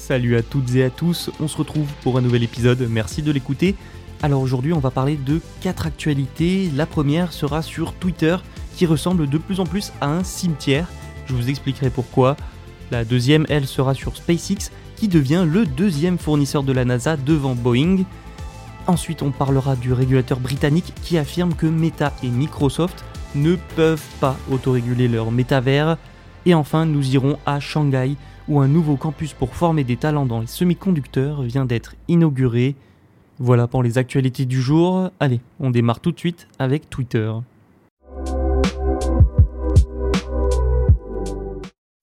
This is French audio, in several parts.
Salut à toutes et à tous, on se retrouve pour un nouvel épisode, merci de l'écouter. Alors aujourd'hui on va parler de quatre actualités. La première sera sur Twitter qui ressemble de plus en plus à un cimetière. Je vous expliquerai pourquoi. La deuxième, elle, sera sur SpaceX qui devient le deuxième fournisseur de la NASA devant Boeing. Ensuite on parlera du régulateur britannique qui affirme que Meta et Microsoft ne peuvent pas autoréguler leur métavers. Et enfin, nous irons à Shanghai, où un nouveau campus pour former des talents dans les semi-conducteurs vient d'être inauguré. Voilà pour les actualités du jour. Allez, on démarre tout de suite avec Twitter.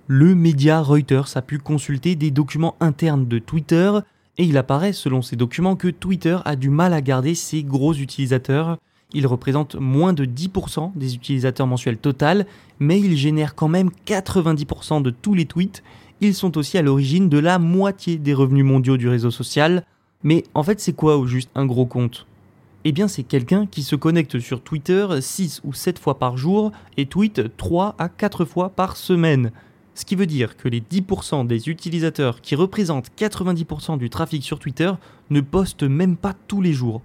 Le média Reuters a pu consulter des documents internes de Twitter et il apparaît selon ces documents que Twitter a du mal à garder ses gros utilisateurs. Il représente moins de 10% des utilisateurs mensuels total, mais il génère quand même 90% de tous les tweets. Ils sont aussi à l'origine de la moitié des revenus mondiaux du réseau social. Mais en fait, c'est quoi au juste un gros compte? Eh bien, c'est quelqu'un qui se connecte sur Twitter 6 ou 7 fois par jour et tweet 3 à 4 fois par semaine. Ce qui veut dire que les 10% des utilisateurs qui représentent 90% du trafic sur Twitter ne postent même pas tous les jours.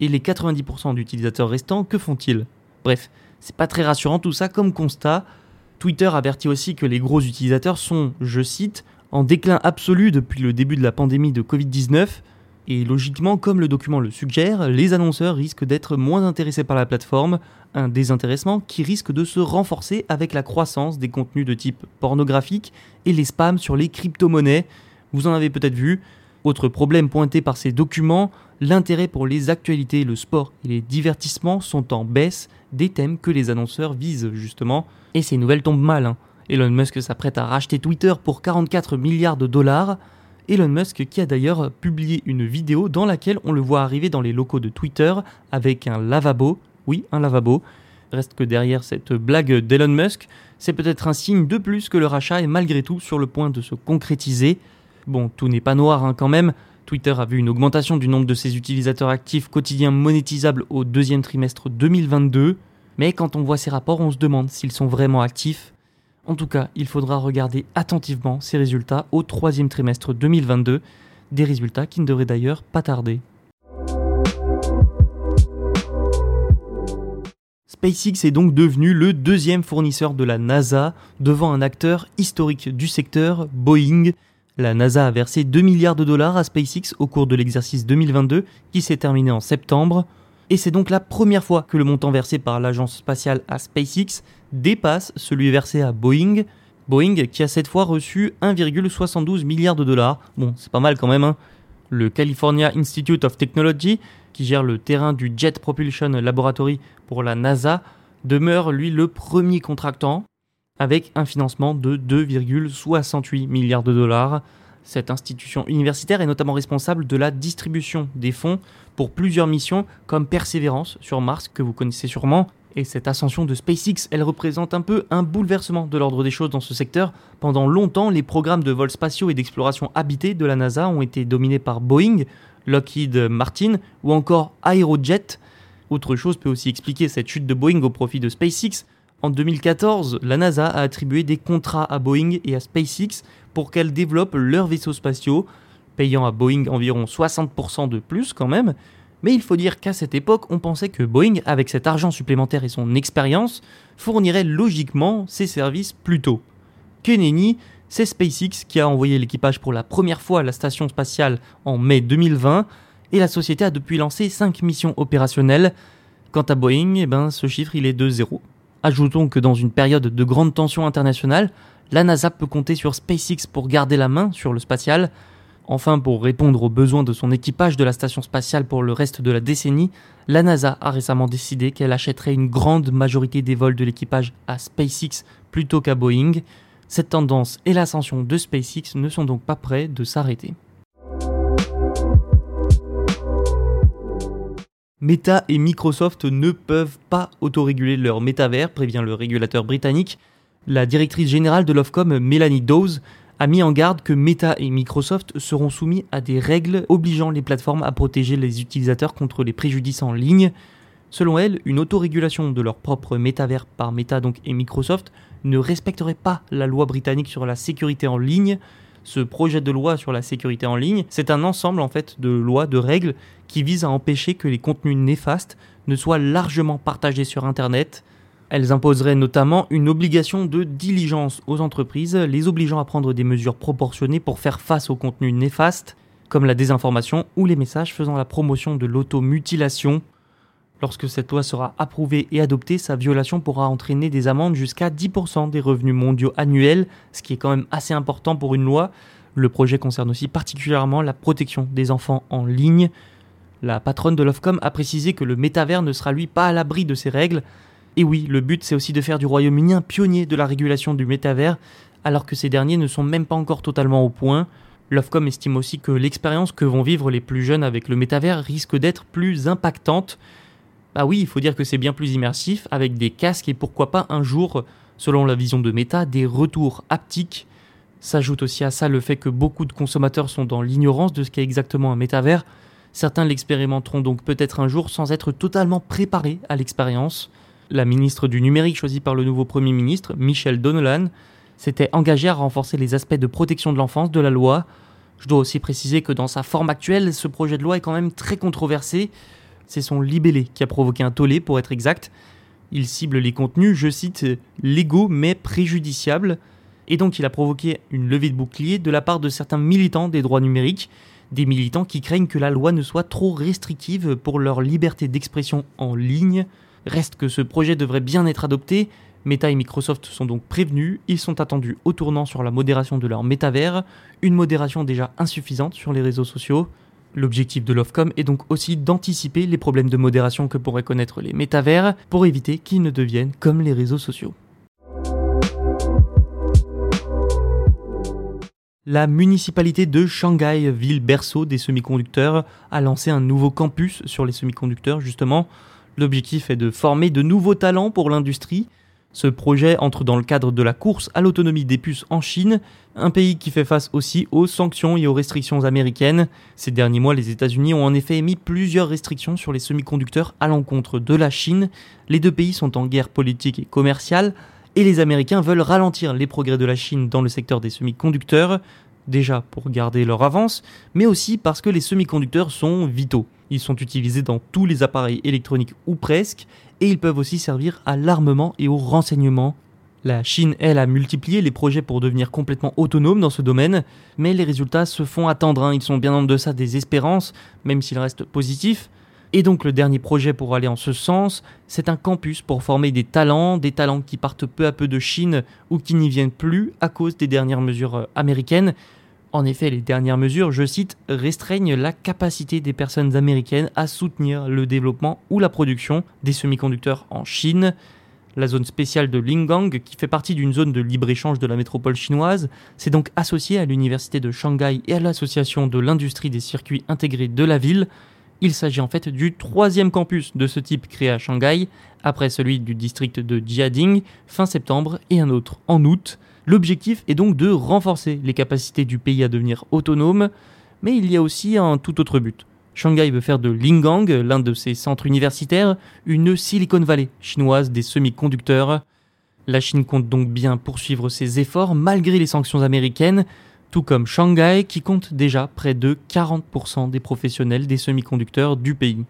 Et les 90% d'utilisateurs restants, que font-ils? Bref, c'est pas très rassurant tout ça comme constat. Twitter avertit aussi que les gros utilisateurs sont, je cite, en déclin absolu depuis le début de la pandémie de Covid-19. Et logiquement, comme le document le suggère, les annonceurs risquent d'être moins intéressés par la plateforme, un désintéressement qui risque de se renforcer avec la croissance des contenus de type pornographique et les spams sur les crypto-monnaies. Vous en avez peut-être vu. Autre problème pointé par ces documents, l'intérêt pour les actualités, le sport et les divertissements sont en baisse des thèmes que les annonceurs visent justement. Et ces nouvelles tombent mal. Hein. Elon Musk s'apprête à racheter Twitter pour 44 milliards de dollars. Elon Musk qui a d'ailleurs publié une vidéo dans laquelle on le voit arriver dans les locaux de Twitter avec un lavabo. Oui, un lavabo. Reste que derrière cette blague d'Elon Musk, c'est peut-être un signe de plus que le rachat est malgré tout sur le point de se concrétiser. Bon, tout n'est pas noir hein, quand même. Twitter a vu une augmentation du nombre de ses utilisateurs actifs quotidiens monétisables au deuxième trimestre 2022. Mais quand on voit ces rapports, on se demande s'ils sont vraiment actifs. En tout cas, il faudra regarder attentivement ces résultats au troisième trimestre 2022, des résultats qui ne devraient d'ailleurs pas tarder. SpaceX est donc devenu le deuxième fournisseur de la NASA devant un acteur historique du secteur, Boeing. La NASA a versé 2 milliards de dollars à SpaceX au cours de l'exercice 2022 qui s'est terminé en septembre. Et c'est donc la première fois que le montant versé par l'agence spatiale à SpaceX dépasse celui versé à Boeing. Boeing qui a cette fois reçu 1,72 milliard de dollars. Bon, c'est pas mal quand même. Hein. Le California Institute of Technology, qui gère le terrain du Jet Propulsion Laboratory pour la NASA, demeure lui le premier contractant avec un financement de 2,68 milliards de dollars. Cette institution universitaire est notamment responsable de la distribution des fonds pour plusieurs missions comme Persévérance sur Mars, que vous connaissez sûrement. Et cette ascension de SpaceX, elle représente un peu un bouleversement de l'ordre des choses dans ce secteur. Pendant longtemps, les programmes de vols spatiaux et d'exploration habitée de la NASA ont été dominés par Boeing, Lockheed Martin ou encore Aerojet. Autre chose peut aussi expliquer cette chute de Boeing au profit de SpaceX. En 2014, la NASA a attribué des contrats à Boeing et à SpaceX pour qu'elles développent leurs vaisseaux spatiaux, payant à Boeing environ 60% de plus quand même. Mais il faut dire qu'à cette époque, on pensait que Boeing, avec cet argent supplémentaire et son expérience, fournirait logiquement ses services plus tôt. Keneni, c'est SpaceX qui a envoyé l'équipage pour la première fois à la station spatiale en mai 2020, et la société a depuis lancé 5 missions opérationnelles. Quant à Boeing, eh ben, ce chiffre il est de zéro. Ajoutons que dans une période de grande tension internationale, la NASA peut compter sur SpaceX pour garder la main sur le spatial. Enfin, pour répondre aux besoins de son équipage de la station spatiale pour le reste de la décennie, la NASA a récemment décidé qu'elle achèterait une grande majorité des vols de l'équipage à SpaceX plutôt qu'à Boeing. Cette tendance et l'ascension de SpaceX ne sont donc pas prêts de s'arrêter. Meta et Microsoft ne peuvent pas autoréguler leur métavers, prévient le régulateur britannique. La directrice générale de l'Ofcom, Melanie Dawes, a mis en garde que Meta et Microsoft seront soumis à des règles obligeant les plateformes à protéger les utilisateurs contre les préjudices en ligne. Selon elle, une autorégulation de leur propre métavers par Meta donc et Microsoft ne respecterait pas la loi britannique sur la sécurité en ligne. Ce projet de loi sur la sécurité en ligne, c'est un ensemble en fait de lois, de règles qui visent à empêcher que les contenus néfastes ne soient largement partagés sur internet. Elles imposeraient notamment une obligation de diligence aux entreprises, les obligeant à prendre des mesures proportionnées pour faire face aux contenus néfastes, comme la désinformation ou les messages faisant la promotion de l'automutilation. Lorsque cette loi sera approuvée et adoptée, sa violation pourra entraîner des amendes jusqu'à 10% des revenus mondiaux annuels, ce qui est quand même assez important pour une loi. Le projet concerne aussi particulièrement la protection des enfants en ligne. La patronne de l'Ofcom a précisé que le métavers ne sera lui pas à l'abri de ces règles. Et oui, le but c'est aussi de faire du Royaume-Uni un pionnier de la régulation du métavers, alors que ces derniers ne sont même pas encore totalement au point. L'Ofcom estime aussi que l'expérience que vont vivre les plus jeunes avec le métavers risque d'être plus impactante. Bah oui, il faut dire que c'est bien plus immersif, avec des casques et pourquoi pas un jour, selon la vision de Meta, des retours haptiques. S'ajoute aussi à ça le fait que beaucoup de consommateurs sont dans l'ignorance de ce qu'est exactement un métavers. Certains l'expérimenteront donc peut-être un jour sans être totalement préparés à l'expérience. La ministre du numérique choisie par le nouveau Premier ministre, Michel Donolan, s'était engagée à renforcer les aspects de protection de l'enfance de la loi. Je dois aussi préciser que dans sa forme actuelle, ce projet de loi est quand même très controversé. C'est son libellé qui a provoqué un tollé, pour être exact. Il cible les contenus, je cite, légaux mais préjudiciables. Et donc il a provoqué une levée de bouclier de la part de certains militants des droits numériques, des militants qui craignent que la loi ne soit trop restrictive pour leur liberté d'expression en ligne. Reste que ce projet devrait bien être adopté. Meta et Microsoft sont donc prévenus, ils sont attendus au tournant sur la modération de leur métavers, une modération déjà insuffisante sur les réseaux sociaux. L'objectif de l'Ofcom est donc aussi d'anticiper les problèmes de modération que pourraient connaître les métavers pour éviter qu'ils ne deviennent comme les réseaux sociaux. La municipalité de Shanghai, ville berceau des semi-conducteurs, a lancé un nouveau campus sur les semi-conducteurs justement. L'objectif est de former de nouveaux talents pour l'industrie. Ce projet entre dans le cadre de la course à l'autonomie des puces en Chine, un pays qui fait face aussi aux sanctions et aux restrictions américaines. Ces derniers mois, les États-Unis ont en effet émis plusieurs restrictions sur les semi-conducteurs à l'encontre de la Chine. Les deux pays sont en guerre politique et commerciale, et les Américains veulent ralentir les progrès de la Chine dans le secteur des semi-conducteurs, déjà pour garder leur avance, mais aussi parce que les semi-conducteurs sont vitaux. Ils sont utilisés dans tous les appareils électroniques ou presque, et ils peuvent aussi servir à l'armement et au renseignement. La Chine, elle, a multiplié les projets pour devenir complètement autonome dans ce domaine, mais les résultats se font attendre, hein. ils sont bien en deçà des espérances, même s'ils restent positifs. Et donc le dernier projet pour aller en ce sens, c'est un campus pour former des talents, des talents qui partent peu à peu de Chine ou qui n'y viennent plus à cause des dernières mesures euh, américaines, en effet, les dernières mesures, je cite, restreignent la capacité des personnes américaines à soutenir le développement ou la production des semi-conducteurs en Chine. La zone spéciale de Lingang, qui fait partie d'une zone de libre-échange de la métropole chinoise, s'est donc associée à l'université de Shanghai et à l'association de l'industrie des circuits intégrés de la ville. Il s'agit en fait du troisième campus de ce type créé à Shanghai, après celui du district de Jiading fin septembre et un autre en août. L'objectif est donc de renforcer les capacités du pays à devenir autonome, mais il y a aussi un tout autre but. Shanghai veut faire de Lingang, l'un de ses centres universitaires, une Silicon Valley chinoise des semi-conducteurs. La Chine compte donc bien poursuivre ses efforts malgré les sanctions américaines, tout comme Shanghai qui compte déjà près de 40% des professionnels des semi-conducteurs du pays.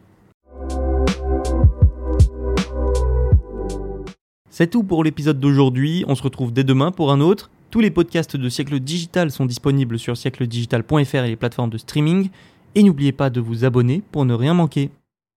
C'est tout pour l'épisode d'aujourd'hui, on se retrouve dès demain pour un autre. Tous les podcasts de Siècle Digital sont disponibles sur siècledigital.fr et les plateformes de streaming. Et n'oubliez pas de vous abonner pour ne rien manquer.